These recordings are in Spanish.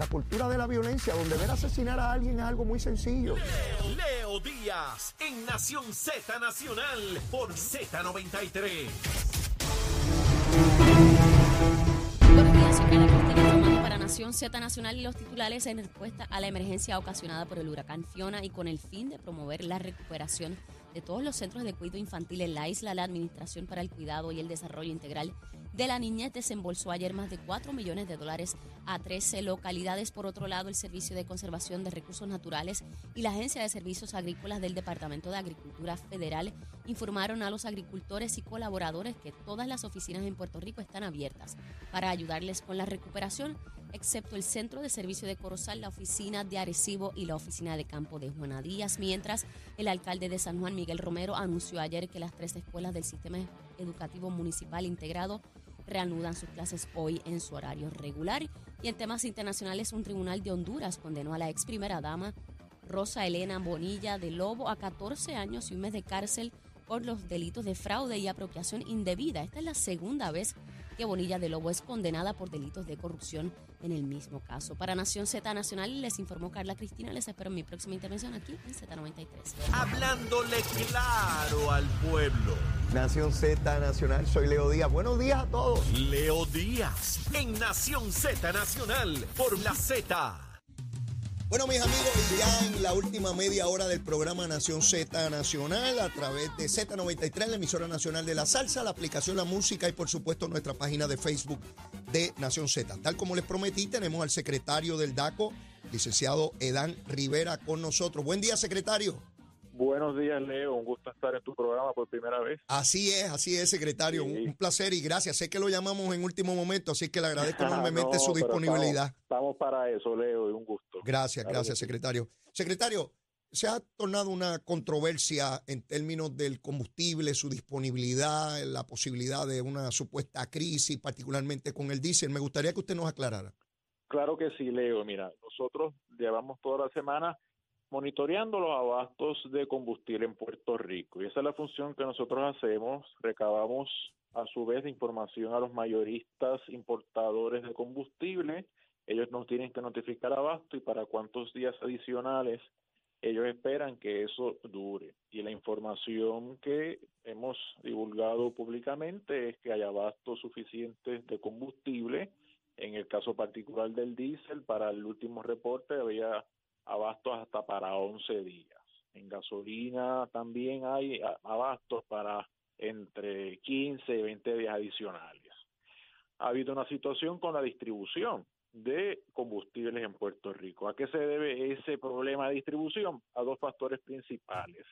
la cultura de la violencia, donde ver asesinar a alguien es algo muy sencillo. Leo, Leo Díaz en Nación Z Nacional por Z93. Buenos días, soy Carla Cristina informando para Nación Z Nacional y los titulares en respuesta a la emergencia ocasionada por el huracán Fiona y con el fin de promover la recuperación de todos los centros de cuidado infantil en la isla, la Administración para el Cuidado y el Desarrollo Integral de la Niñez desembolsó ayer más de 4 millones de dólares a 13 localidades. Por otro lado, el Servicio de Conservación de Recursos Naturales y la Agencia de Servicios Agrícolas del Departamento de Agricultura Federal informaron a los agricultores y colaboradores que todas las oficinas en Puerto Rico están abiertas para ayudarles con la recuperación excepto el Centro de Servicio de Corozal, la oficina de Arecibo y la oficina de campo de Juana Díaz, mientras el alcalde de San Juan, Miguel Romero, anunció ayer que las tres escuelas del Sistema Educativo Municipal Integrado reanudan sus clases hoy en su horario regular. Y en temas internacionales, un tribunal de Honduras condenó a la ex primera dama Rosa Elena Bonilla de Lobo a 14 años y un mes de cárcel por los delitos de fraude y apropiación indebida. Esta es la segunda vez que Bonilla de Lobo es condenada por delitos de corrupción en el mismo caso. Para Nación Z Nacional les informó Carla Cristina. Les espero en mi próxima intervención aquí en Z93. Hablándole claro al pueblo. Nación Z Nacional, soy Leo Díaz. Buenos días a todos. Leo Díaz en Nación Z Nacional por la Z. Bueno, mis amigos, y ya en la última media hora del programa Nación Z Nacional, a través de Z93, la emisora nacional de la salsa, la aplicación La Música y por supuesto nuestra página de Facebook de Nación Z. Tal como les prometí, tenemos al secretario del DACO, licenciado Edán Rivera, con nosotros. Buen día, secretario. Buenos días, Leo. Un gusto estar en tu programa por primera vez. Así es, así es, secretario. Un, Sí. un placer y gracias. Sé que lo llamamos en último momento, así que le agradezco enormemente No, su disponibilidad. Estamos, estamos para eso, Leo, y un gusto. Gracias, Claro gracias, sí. secretario. Secretario, se ha tornado una controversia en términos del combustible, su disponibilidad, la posibilidad de una supuesta crisis, particularmente con el diésel. Me gustaría que usted nos aclarara. Claro que sí, Leo. Mira, nosotros llevamos toda la semana monitoreando los abastos de combustible en Puerto Rico. Y esa es la función que nosotros hacemos. Recabamos a su vez información a los mayoristas importadores de combustible. Tienen que notificar abasto y para cuántos días adicionales ellos esperan que eso dure. Y la información que hemos divulgado públicamente es que hay abastos suficientes de combustible. En el caso particular del diésel, para el último reporte había abastos hasta para 11 días. En gasolina también hay abastos para entre 15 y 20 días adicionales. Ha habido una situación con la distribución de combustibles en Puerto Rico. ¿A qué se debe ese problema de distribución? A dos factores principales.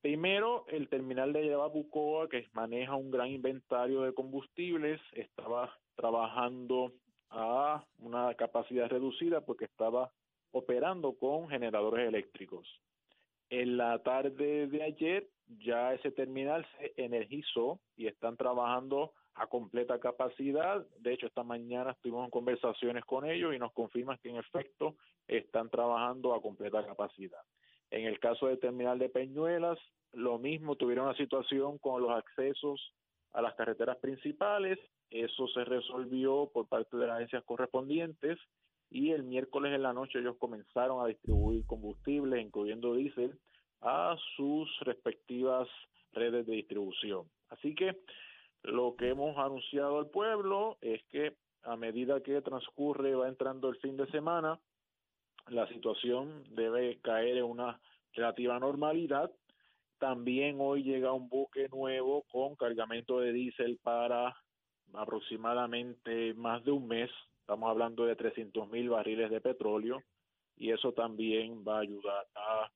Primero, el terminal de Yababucoa, que maneja un gran inventario de combustibles, estaba trabajando a una capacidad reducida porque estaba operando con generadores eléctricos. En la tarde de ayer ya ese terminal se energizó y están trabajando a completa capacidad. De hecho, esta mañana estuvimos en conversaciones con ellos y nos confirman que en efecto están trabajando a completa capacidad. En el caso del terminal de Peñuelas, lo mismo, tuvieron una situación con los accesos a las carreteras principales. Eso se resolvió por parte de las agencias correspondientes y el miércoles en la noche ellos comenzaron a distribuir combustible, incluyendo diésel, a sus respectivas redes de distribución. Así que lo que hemos anunciado al pueblo es que a medida que transcurre, va entrando el fin de semana, la situación debe caer en una relativa normalidad. También hoy llega un buque nuevo con cargamento de diésel para aproximadamente más de un mes. Estamos hablando de 300 mil barriles de petróleo y eso también va a ayudar a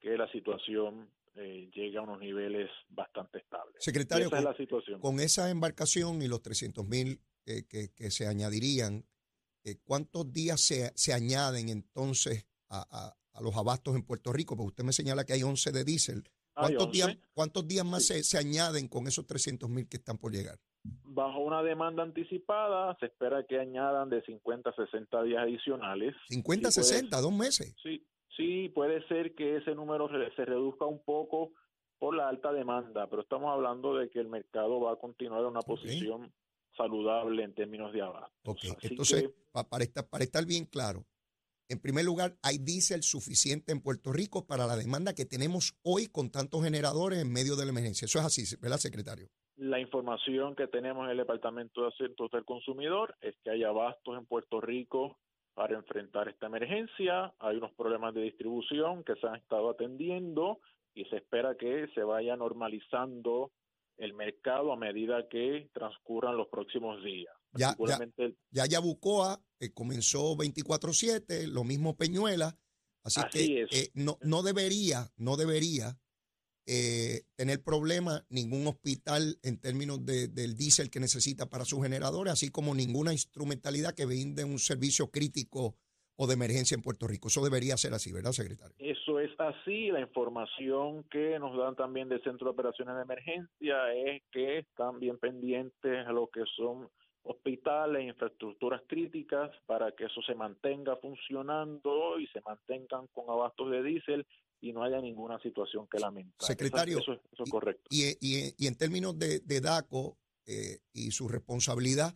que la situación eh, llegue a unos niveles bastante estables. Secretario, Esa es con, la situación. con esa embarcación y los 300 mil eh, que, que se añadirían, eh, ¿cuántos días se, se añaden entonces a, a- a los abastos en Puerto Rico? Porque usted me señala que hay 11 de diésel. ¿Cuántos 11. días, cuántos días más Sí. se, se añaden con esos 300 mil que están por llegar? Bajo una demanda anticipada, se espera que añadan de 50 a 60 días adicionales. 50, Sí, puede- 60, dos meses. Sí, sí, puede ser que ese número se reduzca un poco por la alta demanda, pero estamos hablando de que el mercado va a continuar en una posición saludable en términos de abasto. Ok, Así entonces, que, para, estar, para estar bien claro, en primer lugar, hay diésel suficiente en Puerto Rico para la demanda que tenemos hoy con tantos generadores en medio de la emergencia. Eso es así, ¿verdad, secretario? La información que tenemos en el Departamento de Asuntos del Consumidor es que hay abastos en Puerto Rico para enfrentar esta emergencia. Hay unos problemas de distribución que se han estado atendiendo y se espera que se vaya normalizando el mercado a medida que transcurran los próximos días. Ya, ya, Yabucoa eh, comenzó 24/7, lo mismo Peñuela, así, que eh, no, no debería, no debería eh, tener problema ningún hospital en términos de, del diésel que necesita para sus generadores, así como ninguna instrumentalidad que brinde un servicio crítico o de emergencia en Puerto Rico. Eso debería ser así, ¿verdad, secretario? Eso es así. La información que nos dan también del Centro de Operaciones de Emergencia es que están bien pendientes a lo que son hospitales, infraestructuras críticas para que eso se mantenga funcionando y se mantengan con abastos de diésel y no haya ninguna situación que lamentar. Secretario, eso, es correcto. Y, y, y, en términos de, de DACO eh, y su responsabilidad,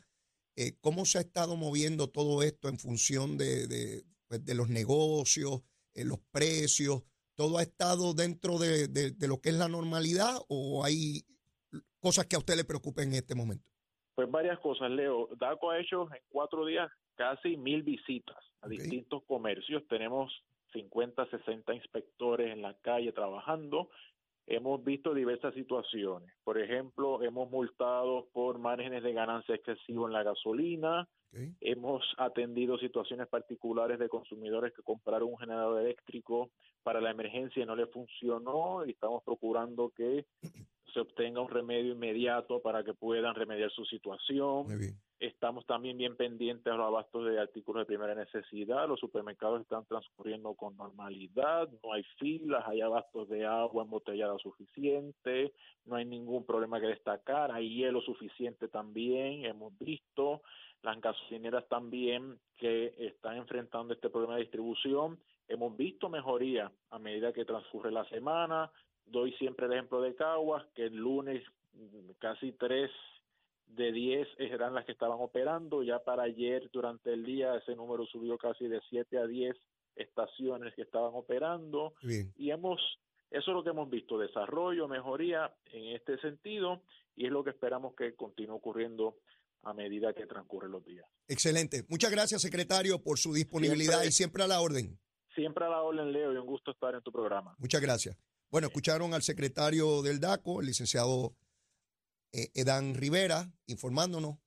eh, ¿cómo se ha estado moviendo todo esto en función de, de, pues, de los negocios, eh, los precios? ¿Todo ha estado dentro de, de, lo que es la normalidad o hay cosas que a usted le preocupen en este momento? Pues varias cosas, Leo. DACO ha hecho en cuatro días casi mil visitas a distintos comercios. Tenemos 50, 60 inspectores en la calle trabajando. Hemos visto diversas situaciones. Por ejemplo, hemos multado por márgenes de ganancia excesivo en la gasolina. Hemos atendido situaciones particulares de consumidores que compraron un generador eléctrico para la emergencia y no le funcionó y estamos procurando que se obtenga un remedio inmediato para que puedan remediar su situación. Estamos también bien pendientes a los abastos de artículos de primera necesidad. Los supermercados están transcurriendo con normalidad, no hay filas, hay abastos de agua embotellada suficiente, no hay ningún problema que destacar, hay hielo suficiente también, hemos visto. Las gasolineras también que están enfrentando este problema de distribución. Hemos visto mejoría a medida que transcurre la semana, doy siempre el ejemplo de Caguas, que el lunes casi tres de diez eran las que estaban operando, ya para ayer durante el día ese número subió casi de siete a diez estaciones que estaban operando y hemos eso es lo que hemos visto, desarrollo, mejoría en este sentido y es lo que esperamos que continúe ocurriendo a medida que transcurren los días. Excelente. Muchas gracias, secretario, por su disponibilidad y siempre a la orden. Siempre a la orden, Leo, y un gusto estar en tu programa. Muchas gracias. Bueno, escucharon al secretario del DACO, el licenciado eh, Edan Rivera, informándonos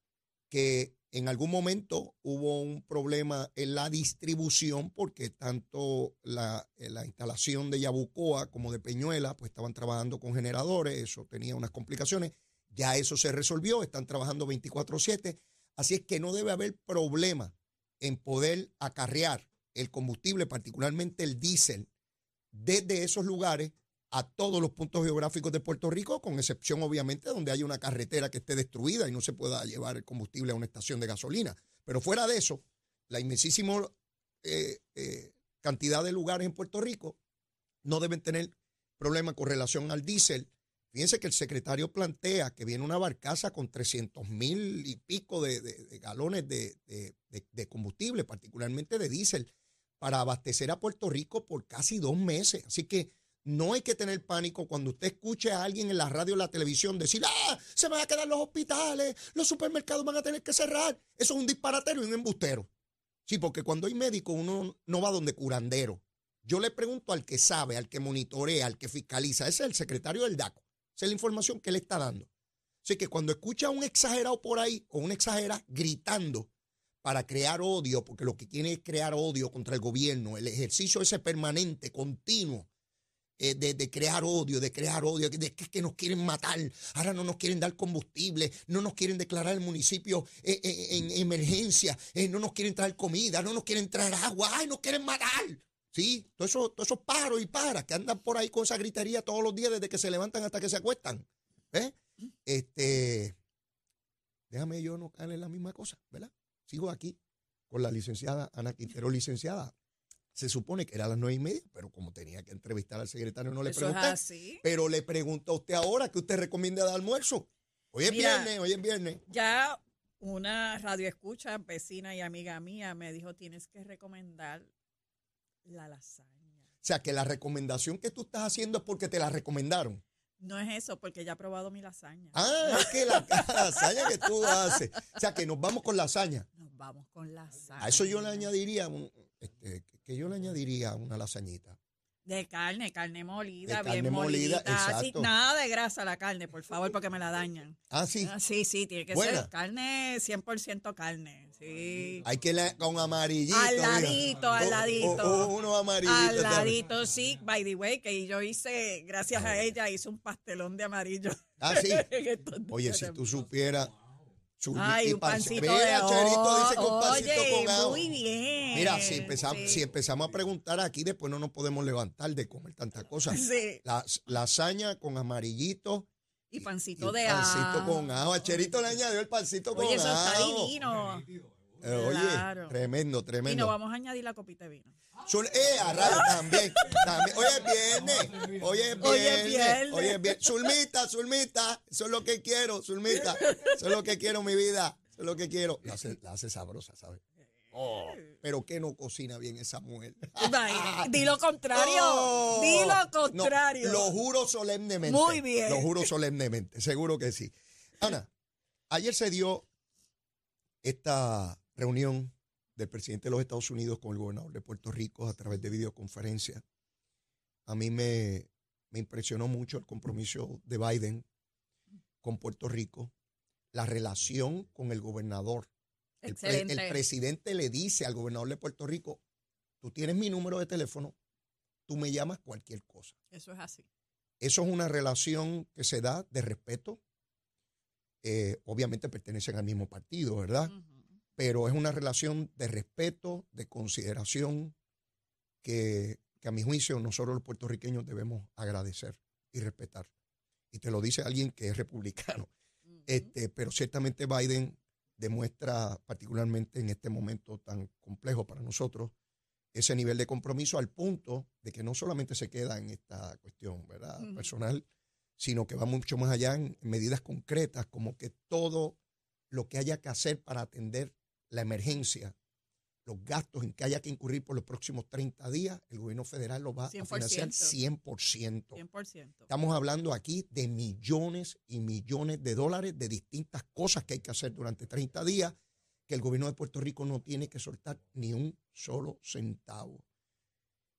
que en algún momento hubo un problema en la distribución porque tanto la, eh, la, instalación de Yabucoa como de Peñuela pues estaban trabajando con generadores, eso tenía unas complicaciones, ya eso se resolvió, están trabajando 24/7, así es que no debe haber problema en poder acarrear el combustible, particularmente el diésel, desde esos lugares a todos los puntos geográficos de Puerto Rico, con excepción obviamente donde hay una carretera que esté destruida y no se pueda llevar el combustible a una estación de gasolina. Pero fuera de eso, la inmensísima eh, eh, cantidad de lugares en Puerto Rico no deben tener problema con relación al diésel. Fíjense que el secretario plantea que viene una barcaza con 300 mil y pico de, de galones de, de, combustible, particularmente de diésel, para abastecer a Puerto Rico por casi dos meses. Así que no hay que tener pánico cuando usted escuche a alguien en la radio o la televisión decir, ah, se van a quedar los hospitales, los supermercados van a tener que cerrar. Eso es un disparatero y un embustero. Sí, porque cuando hay médico uno no va donde curandero. Yo le pregunto al que sabe, al que monitorea, al que fiscaliza. Ese es el secretario del DACO. Esa es la información que le está dando. Así que cuando escucha a un exagerado por ahí o una exagera gritando para crear odio, porque lo que quiere es crear odio contra el gobierno, el ejercicio ese permanente, continuo, eh, de, crear odio, de crear odio, de que, nos quieren matar, ahora no nos quieren dar combustible, no nos quieren declarar el municipio eh, eh, en emergencia, no nos quieren traer comida, no nos quieren traer agua, ay, nos quieren matar. Sí, todos esos, todo eso paros y paras que andan por ahí con esa gritería todos los días desde que se levantan hasta que se acuestan. Este, déjame yo no caer en la misma cosa, ¿verdad? Sigo aquí con la licenciada Ana Quintero, licenciada se supone que era a las nueve y media, pero como tenía que entrevistar al secretario, no le pregunté. Pero le pregunto a usted ahora que usted recomienda de almuerzo. Hoy es viernes, hoy es viernes. Ya Una radio escucha, vecina y amiga mía, me dijo, tienes que recomendar la lasaña. O sea, que la recomendación que tú estás haciendo es porque te la recomendaron. No es eso, porque ya he probado mi lasaña. Ah, es que la, la lasaña que tú haces. O sea, que nos vamos con lasaña. Nos vamos con lasaña. A eso yo le añadiría, un, este, que yo le añadiría una lasañita. De carne, carne molida, De carne bien molida, molida. así, nada de grasa la carne, por favor, porque me la dañan. Ah, sí. Ah, sí, sí, tiene que Buena. ser carne, 100% carne. Sí. Hay que le, con amarillito. Al mira. ladito, al o- ladito. o unos amarillitos. Al ladito, sí, by the way, que yo hice, gracias a ella, hice un pastelón de amarillo. Ah, sí. Oye, si tú supieras. Ay, y un pan- pancito Mira, de Cherito dice con ajo. pancito Oye, con ajo. muy bien. Mira, si empezamos, Sí. si empezamos a preguntar aquí, después no nos podemos levantar de comer tantas cosas. Sí, La, lasaña con amarillito. y y pancito de pancito ajo. con ajo. A Cherito le añadió el pancito con Oye, eso está ajo. divino. Eh, oye, Claro. tremendo, Y nos tremendo. vamos a añadir la copita de vino. Eh, a también, también. Hoy es viernes. Hoy es viernes. Hoy es viernes. Hoy es viernes. Zulmita, Zulmita. Eso es lo que quiero, Zulmita. Eso es lo que quiero, mi vida. Eso es lo que quiero. La hace, la hace sabrosa, ¿sabes? Oh, pero que no cocina bien esa mujer. Di lo contrario. Oh. Di lo No, contrario. lo juro solemnemente. Muy bien. Lo juro solemnemente, seguro que sí. Ana, ayer se dio esta reunión del presidente de los Estados Unidos con el gobernador de Puerto Rico a través de videoconferencia. A mí me, me impresionó mucho el compromiso de Biden con Puerto Rico, la relación con el gobernador. El, pre- el presidente le dice al gobernador de Puerto Rico, tú tienes mi número de teléfono, tú me llamas cualquier cosa. Eso es así. Eso es una relación que se da de respeto. Eh, obviamente pertenecen al mismo partido, ¿verdad? Ujú. Pero es una relación de respeto, de consideración, que, que a mi juicio nosotros los puertorriqueños debemos agradecer y respetar. Y te lo dice alguien que es republicano. Este, pero ciertamente Biden demuestra, particularmente en este momento tan complejo para nosotros, ese nivel de compromiso al punto de que no solamente se queda en esta cuestión ¿verdad? Personal, sino que va mucho más allá en medidas concretas, como que todo lo que haya que hacer para atender la emergencia, los gastos en que haya que incurrir por los próximos 30 días, el gobierno federal lo va a 100%. financiar 100%. 100%. Estamos hablando aquí de millones y millones de dólares de distintas cosas que hay que hacer durante 30 días que el gobierno de Puerto Rico no tiene que soltar ni un solo centavo.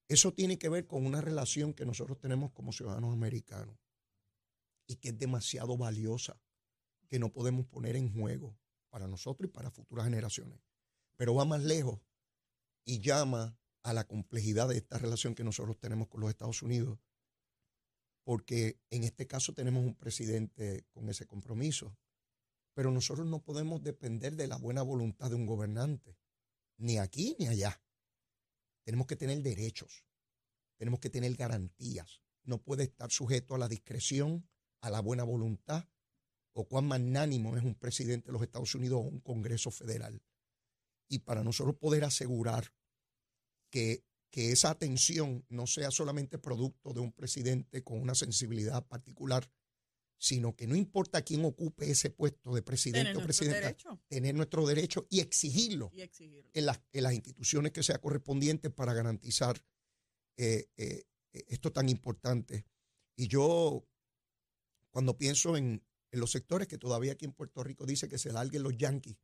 Eso tiene que ver con una relación que nosotros tenemos como ciudadanos americanos y que es demasiado valiosa, que no podemos poner en juego para nosotros y para futuras generaciones. Pero va más lejos y llama a la complejidad de esta relación que nosotros tenemos con los Estados Unidos porque en este caso tenemos un presidente con ese compromiso. Pero nosotros no podemos depender de la buena voluntad de un gobernante, ni aquí ni allá. Tenemos que tener derechos, tenemos que tener garantías. No puede estar sujeto a la discreción, a la buena voluntad o cuán magnánimo es un presidente de los Estados Unidos o un Congreso federal. Y para nosotros poder asegurar que que esa atención no sea solamente producto de un presidente con una sensibilidad particular, sino que no importa quién ocupe ese puesto de presidente Tener o presidenta, tener nuestro derecho y exigirlo y exigirlo. en las, en las instituciones que sea correspondientes para garantizar eh, eh, esto tan importante. Y yo, cuando pienso en, en los sectores que todavía aquí en Puerto Rico dice que se larguen los yanquis,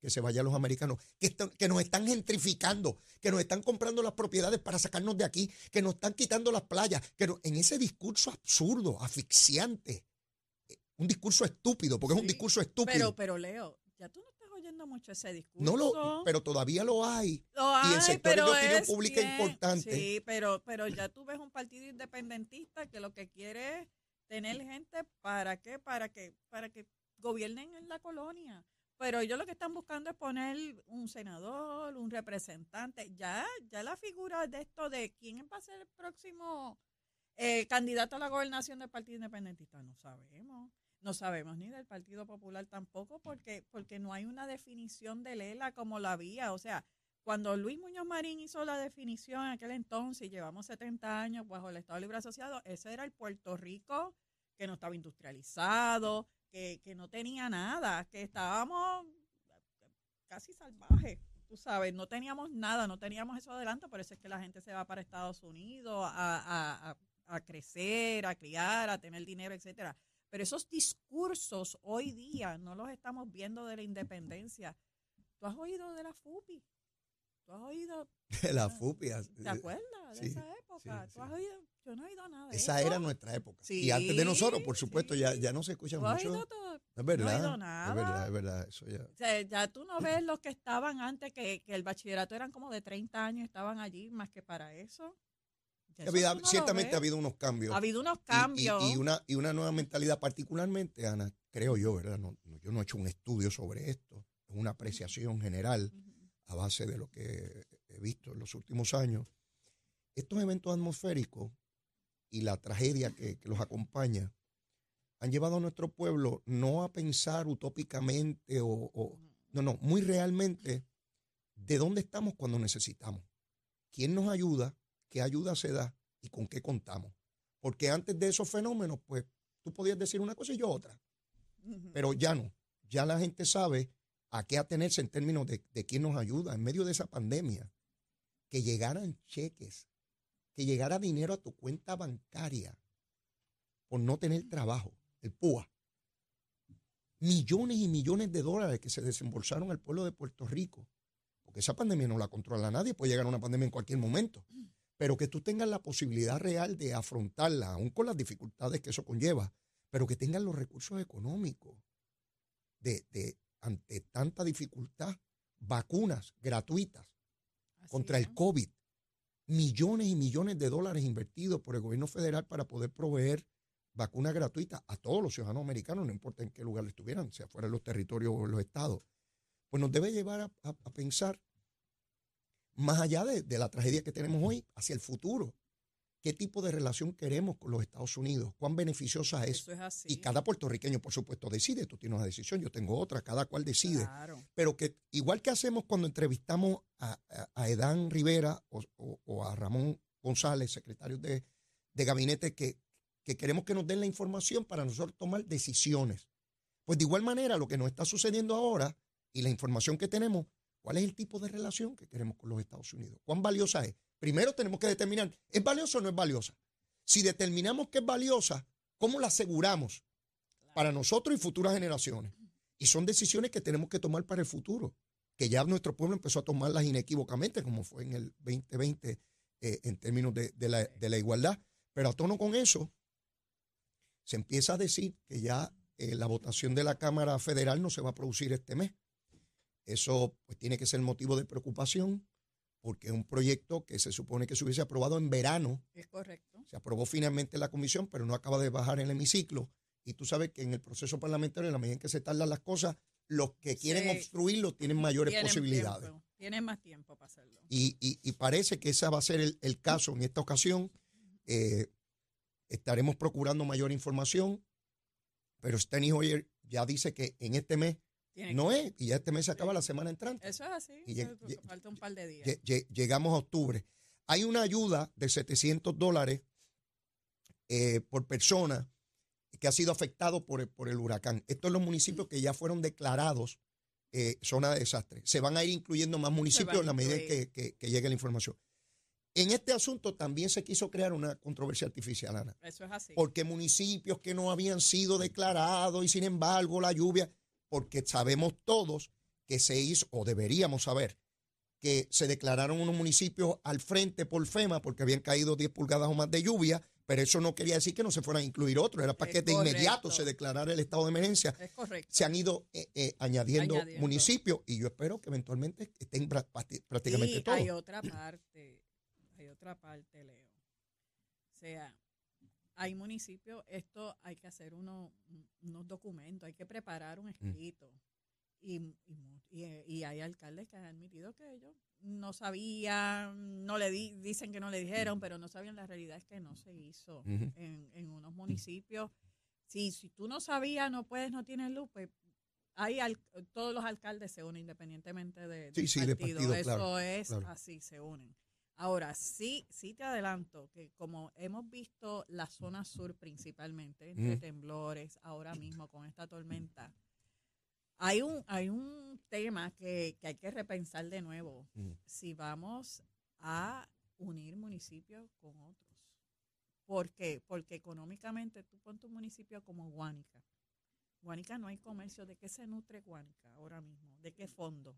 que se vayan los americanos, que, están- que nos están gentrificando, que nos están comprando las propiedades para sacarnos de aquí, que nos están quitando las playas, que no- en ese discurso absurdo, asfixiante, eh, un discurso estúpido, porque es un discurso estúpido. Pero, pero Leo, ya tú no estás oyendo mucho ese discurso. no lo, pero todavía lo hay. Lo y en hay, sectores pero de opinión es pública bien- importante. Sí, pero, pero ya tú ves un partido independentista que lo que quiere es tener gente para qué, para que, para que gobiernen en la colonia. Pero ellos lo que están buscando es poner un senador, un representante. Ya, ya la figura de esto de quién va a ser el próximo eh, candidato a la gobernación del Partido Independentista, no sabemos. No sabemos ni del Partido Popular tampoco, porque, porque no hay una definición de Lela como la había. O sea, cuando Luis Muñoz Marín hizo la definición en aquel entonces, llevamos 70 años bajo el Estado Libre Asociado, ese era el Puerto Rico que no estaba industrializado, que, que no tenía nada, que estábamos casi salvaje. Tú sabes, no teníamos nada, no teníamos eso adelante, por eso es que la gente se va para Estados Unidos a, a- a- a crecer, a criar, a tener dinero, etcétera. Pero esos discursos hoy día no los estamos viendo de la independencia. ¿Tú has oído de la FUPI? ¿Tú has oído? La fupia. ¿Te acuerdas de sí, esa época? sí, ¿Tú has oído? Yo no he oído nada de Esa eso. era nuestra época. Sí, y antes de nosotros, por supuesto, ya, ya no se escucha ¿Tú has mucho. oído todo? Es verdad. oído Es nada. verdad, es verdad. Eso ya. O sea, ya tú no ves los que estaban antes, que, que el bachillerato eran como de 30 años, estaban allí más que para eso. Ha habido- no ciertamente ha habido unos cambios. Ha habido unos Y- y- cambios. Y, una, y una nueva mentalidad, particularmente, Ana, creo yo, ¿verdad? No, no, yo no he hecho un estudio sobre esto, es una apreciación general. A base de lo que he visto en los últimos años. Estos eventos atmosféricos y la tragedia que, que los acompaña han llevado a nuestro pueblo no a pensar utópicamente o, o- no, no, muy realmente de dónde estamos cuando necesitamos. ¿Quién nos ayuda? ¿Qué ayuda se da? ¿Y con qué contamos? Porque antes de esos fenómenos, pues tú podías decir una cosa y yo otra, pero ya no. Ya la gente sabe a qué atenerse en términos de, de quién nos ayuda en medio de esa pandemia. Que llegaran cheques, que llegara dinero a tu cuenta bancaria por no tener trabajo, el PUA. Millones y millones de dólares que se desembolsaron al pueblo de Puerto Rico. Porque esa pandemia no la controla nadie, puede llegar una pandemia en cualquier momento. Pero que tú tengas la posibilidad real de afrontarla, aún con las dificultades que eso conlleva, pero que tengas los recursos económicos de, de ante tanta dificultad, vacunas gratuitas Así contra es. el COVID. Millones y millones de dólares invertidos por el gobierno federal para poder proveer vacunas gratuitas a todos los ciudadanos americanos, no importa en qué lugar estuvieran, sea fuera de los territorios o en los estados. Pues nos debe llevar a, a- a pensar más allá de, de la tragedia que tenemos hoy, hacia el futuro. ¿Qué tipo de relación queremos con los Estados Unidos? ¿Cuán beneficiosa es? Eso es así. Y cada puertorriqueño, por supuesto, decide. Tú tienes una decisión, yo tengo otra, cada cual decide Claro. pero que igual que hacemos cuando entrevistamos a, a, a Edán Rivera o, o- o a Ramón González, secretarios de, de gabinete, que, que queremos que nos den la información para nosotros tomar decisiones. Pues de igual manera, lo que nos está sucediendo ahora y la información que tenemos, ¿cuál es el tipo de relación que queremos con los Estados Unidos? ¿Cuán valiosa es? Primero tenemos que determinar, ¿es valiosa o no es valiosa? Si determinamos que es valiosa, ¿cómo la aseguramos para nosotros y futuras generaciones? Y son decisiones que tenemos que tomar para el futuro, que ya nuestro pueblo empezó a tomarlas inequívocamente, como fue en el 2020 eh, en términos de, de la, de la igualdad. Pero a tono con eso, se empieza a decir que ya eh, la votación de la Cámara Federal no se va a producir este mes. Eso pues, tiene que ser motivo de preocupación, porque es un proyecto que se supone que se hubiese aprobado en verano Es correcto. se aprobó finalmente en la comisión, pero no acaba de bajar en el hemiciclo. Y tú sabes que en el proceso parlamentario, en la medida en que se tardan las cosas, los que quieren Sí. obstruirlo tienen mayores Tienen posibilidades. tiempo, Tienen más tiempo para hacerlo. Y, y- y parece que ese va a ser el, el caso en esta ocasión. Eh, estaremos procurando mayor información, pero Steny Hoyer ya dice que en este mes no es, y ya este mes se acaba la semana entrante. Eso es así. Y eso- falta un par de días. Lle- lle- Llegamos a octubre. Hay una ayuda de 700 dólares eh, por persona que ha sido afectado por el, por el huracán. Estos son los municipios que ya fueron declarados eh, zona de desastre. Se van a ir incluyendo más municipios en la medida que- que llegue la información. En este asunto también se quiso crear una controversia artificial, Ana, Eso es así. porque municipios que no habían sido declarados y sin embargo la lluvia, porque sabemos todos que se hizo, o deberíamos saber, que se declararon unos municipios al frente por FEMA porque habían caído 10 pulgadas o más de lluvia, pero eso no quería decir que no se fueran a incluir otros, era para Es que de inmediato se declarara el estado de emergencia. es correcto. Se han ido eh, eh, añadiendo, Añadiendo. municipios y yo espero que eventualmente estén prácticamente y todos. hay otra parte, hay otra parte, Leo. O sea, hay municipios, esto hay que hacer uno- unos documentos, hay que preparar Mm. un escrito. Y, y y, y hay alcaldes que han admitido que ellos no sabían, no le di- dicen que no le dijeron, pero no sabían la realidad es que no se hizo en, en unos municipios. Si, si tú no sabías, no puedes, no tienes luz, pues hay al- todos los alcaldes se unen independientemente de, Sí, del sí, de partido. partido, Eso claro, es claro. así, se unen. Ahora, sí, sí te adelanto que como hemos visto la zona sur principalmente, entre Ujú. temblores, ahora mismo con esta tormenta, Hay un, hay un tema que, que hay que repensar de nuevo. Mm. Si vamos a unir municipios con otros. ¿Por qué? Porque económicamente tú pones tu municipio como Guánica. Guánica no hay comercio. ¿De qué se nutre Guánica ahora mismo? ¿De qué fondo?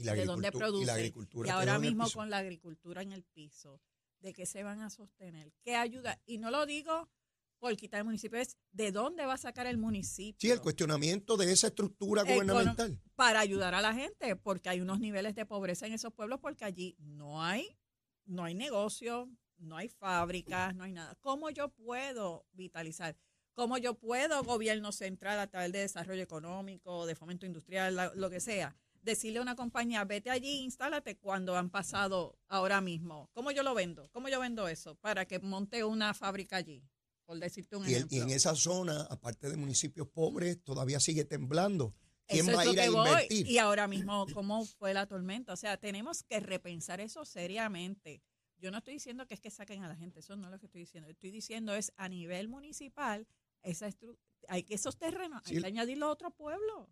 Y la ¿De dónde agricultura, produce? y la agricultura Y ahora mismo con la agricultura en el piso, ¿de qué se van a sostener? ¿Qué ayuda? Y no lo digo por quitar el municipio, es de dónde va a sacar el municipio. Sí, el cuestionamiento de esa estructura Econo- gubernamental. para ayudar a la gente, porque hay unos niveles de pobreza en esos pueblos, porque allí no hay, no hay negocio, no hay fábricas, no hay nada. ¿Cómo yo puedo vitalizar? ¿Cómo yo puedo, gobierno central, a través de desarrollo económico, de fomento industrial, lo que sea, decirle a una compañía, vete allí, instálate cuando han pasado ahora mismo? ¿Cómo yo lo vendo? ¿Cómo yo vendo eso? Para que monte una fábrica allí, por decirte un Y, ejemplo. y en esa zona, aparte de municipios pobres, todavía sigue temblando. ¿Quién Eso va a ir a voy. invertir? Y ahora mismo, ¿cómo fue la tormenta? O sea, tenemos que repensar eso seriamente. Yo no estoy diciendo que es que saquen a la gente, eso no es lo que estoy diciendo. Estoy diciendo es a nivel municipal, esa hay que esos terrenos, Sí. hay que añadirlo a otro pueblo.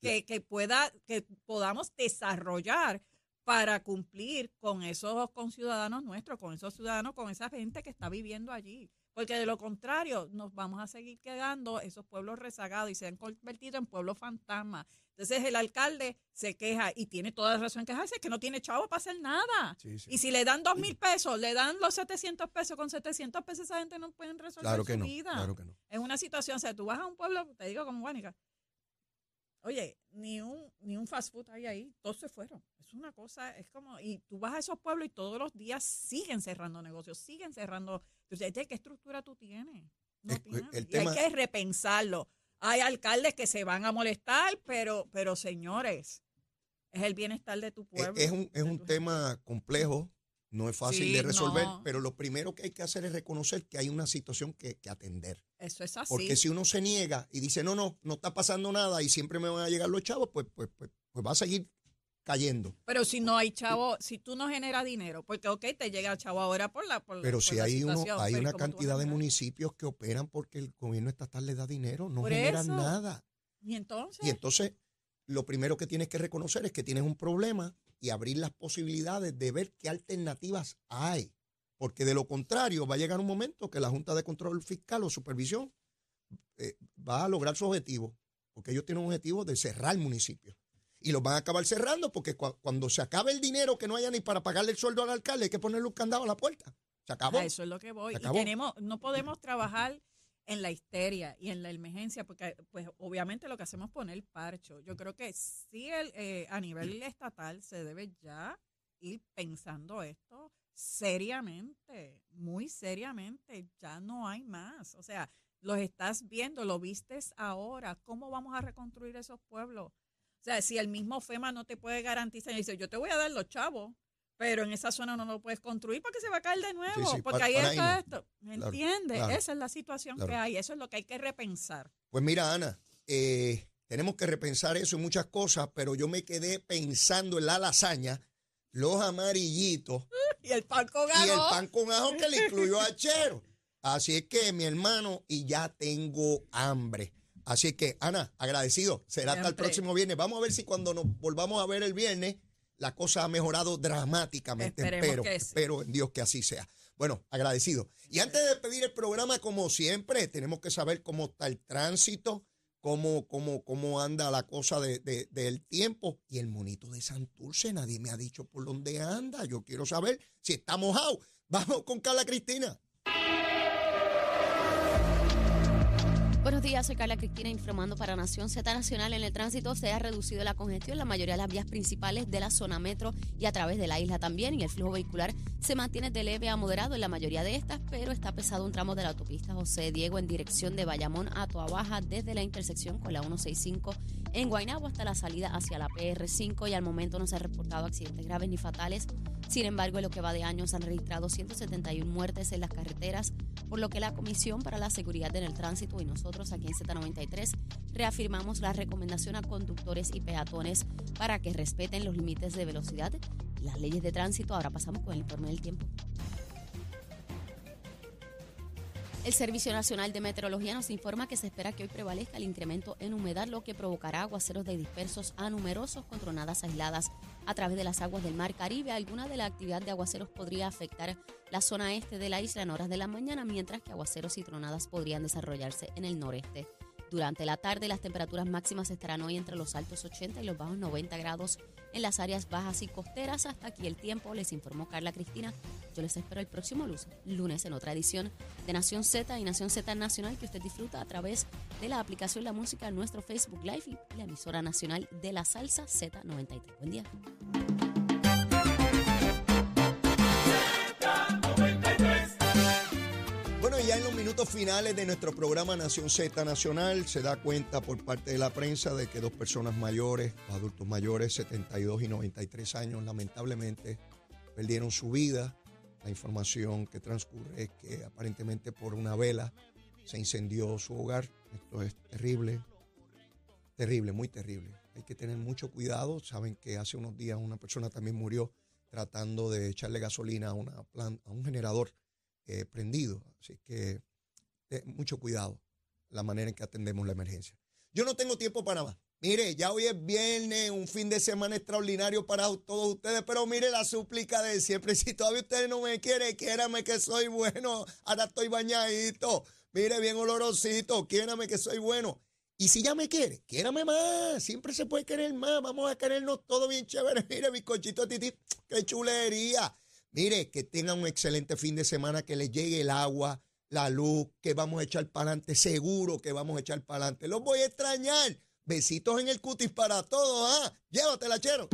Que, que pueda, que podamos desarrollar para cumplir con esos conciudadanos nuestros, con esos ciudadanos, con esa gente que está viviendo allí. Porque de lo contrario, nos vamos a seguir quedando esos pueblos rezagados y se han convertido en pueblos fantasmas. Entonces el alcalde se queja y tiene toda la razón en quejarse, que no tiene chavo para hacer nada. Sí, sí. Y si le dan dos mil pesos, le dan los 700 pesos, con 700 pesos esa gente no pueden resolver Claro que su no, vida. claro que no. En una situación, o sea, tú vas a un pueblo, te digo como Guánica, oye, ni un, ni un fast food hay ahí, todos se fueron. Es una cosa, es como, y tú vas a esos pueblos y todos los días siguen cerrando negocios, siguen cerrando. Entonces, ¿de ¿qué estructura tú tienes? No Es- tienes. el Y tema- hay que repensarlo. Hay alcaldes que se van a molestar, pero, pero señores, es el bienestar de tu pueblo. es un, es un tema complejo, no es fácil Sí, de resolver, no. pero lo primero que hay que hacer es reconocer que hay una situación que, que atender. Eso es así. Porque si uno se niega y dice, no, no, no está pasando nada y siempre me van a llegar los chavos, pues, pues, pues, pues va a seguir cayendo. Pero si no hay chavo, si tú no generas dinero, porque ok, te llega el chavo ahora por la por, Pero por si la hay, uno, hay una ¿cómo tú vas a cantidad de municipios que operan porque el gobierno estatal les da dinero, no Por generan eso. nada. Y entonces, Y entonces, lo primero que tienes que reconocer es que tienes un problema y abrir las posibilidades de ver qué alternativas hay. Porque de lo contrario, va a llegar un momento que la Junta de Control Fiscal o Supervisión eh, va a lograr su objetivo. Porque ellos tienen un objetivo de cerrar municipios. Y los van a acabar cerrando porque cua- cuando se acabe el dinero que no haya ni para pagarle el sueldo al alcalde, hay que ponerle un candado a la puerta. Se acabó. a eso es lo que voy. Y tenemos, no podemos trabajar en la histeria y en la emergencia, porque pues obviamente lo que hacemos es poner parcho. Yo creo que sí el, eh, a nivel estatal se debe ya ir pensando esto seriamente, muy seriamente. Ya no hay más. O sea, los estás viendo, lo vistes ahora. ¿Cómo vamos a reconstruir esos pueblos? O sea, si el mismo FEMA no te puede garantizar, y dice, yo te voy a dar los chavos, pero en esa zona no lo puedes construir porque se va a caer de nuevo, sí, porque para- ahí para ahí está no. esto. ¿Me Claro, entiendes? claro, Esa es la situación claro. que hay, eso es lo que hay que repensar. Pues mira, Ana, eh, tenemos que repensar eso y muchas cosas, pero yo me quedé pensando en la lasaña, los amarillitos Y el palco y el pan con ajo que le incluyó a Chero. Así es que, mi hermano, y ya tengo hambre. Así es que, Ana, agradecido. Será hasta el próximo viernes. Vamos a ver si cuando nos volvamos a ver el viernes, la cosa ha mejorado dramáticamente. Que sí. espero en Dios que así sea. Bueno, agradecido. Y antes de despedir el programa, como siempre, tenemos que saber cómo está el tránsito, cómo, cómo, cómo anda la cosa de- de- del tiempo. Y el monito de Santurce, nadie me ha dicho por dónde anda. Yo quiero saber si está mojado. Vamos con Carla Cristina. Buenos días, soy Carla Cristina informando para Nación Z Nacional. En el tránsito se ha reducido la congestión en la mayoría de las vías principales de la zona metro y a través de la isla también. Y el flujo vehicular se mantiene de leve a moderado en la mayoría de estas, pero está pesado un tramo de la autopista José Diego en dirección de Bayamón a Toabaja desde la intersección con la 165 en Guaynabo hasta la salida hacia la PR5 y al momento no se han reportado accidentes graves ni fatales. Sin embargo, en lo que va de año se han registrado 171 muertes en las carreteras, por lo que la Comisión para la Seguridad en el Tránsito y nosotros aquí en Z93 reafirmamos la recomendación a conductores y peatones para que respeten los límites de velocidad y las leyes de tránsito. Ahora pasamos con el informe del tiempo. El Servicio Nacional de Meteorología nos informa que se espera que hoy prevalezca el incremento en humedad, lo que provocará aguaceros de dispersos a numerosos con tronadas aisladas a través de las aguas del Mar Caribe. Alguna de la actividad de aguaceros podría afectar la zona este de la isla en horas de la mañana, mientras que aguaceros y tronadas podrían desarrollarse en el noreste. Durante la tarde las temperaturas máximas estarán hoy entre los altos 80 y los bajos 90 grados en las áreas bajas y costeras. Hasta aquí el tiempo, les informó Carla Cristina. Yo les espero el próximo lunes en otra edición de Nación Z y Nación Z Nacional que usted disfruta a través de la aplicación La Música nuestro Facebook Live y la emisora nacional de la salsa Z93. Buen día. Finales de nuestro programa Nación Z Nacional se da cuenta por parte de la prensa de que dos personas mayores, adultos mayores, 72 y 93 años, lamentablemente perdieron su vida. La información que transcurre es que aparentemente por una vela se incendió su hogar. Esto es terrible, terrible, muy terrible. Hay que tener mucho cuidado. Saben que hace unos días una persona también murió tratando de echarle gasolina a un generador eh, prendido. Así que eh, mucho cuidado la manera en que atendemos la emergencia. Yo no tengo tiempo para más. Mire, ya hoy es viernes, un fin de semana extraordinario para todos ustedes, pero mire la súplica de siempre. Si todavía ustedes no me quieren, quiérame que soy bueno. Ahora estoy bañadito. Mire, bien olorosito, quiérame que soy bueno. Y si ya me quiere, quiérame más. Siempre se puede querer más. Vamos a querernos todo bien chévere. Mire, bizcochito titi, qué chulería. Mire, que tengan un excelente fin de semana, que les llegue el agua, la luz, que vamos a echar para adelante, seguro que vamos a echar para adelante. Los voy a extrañar. Besitos en el cutis para todos, ¿ah? Llévatela, chero.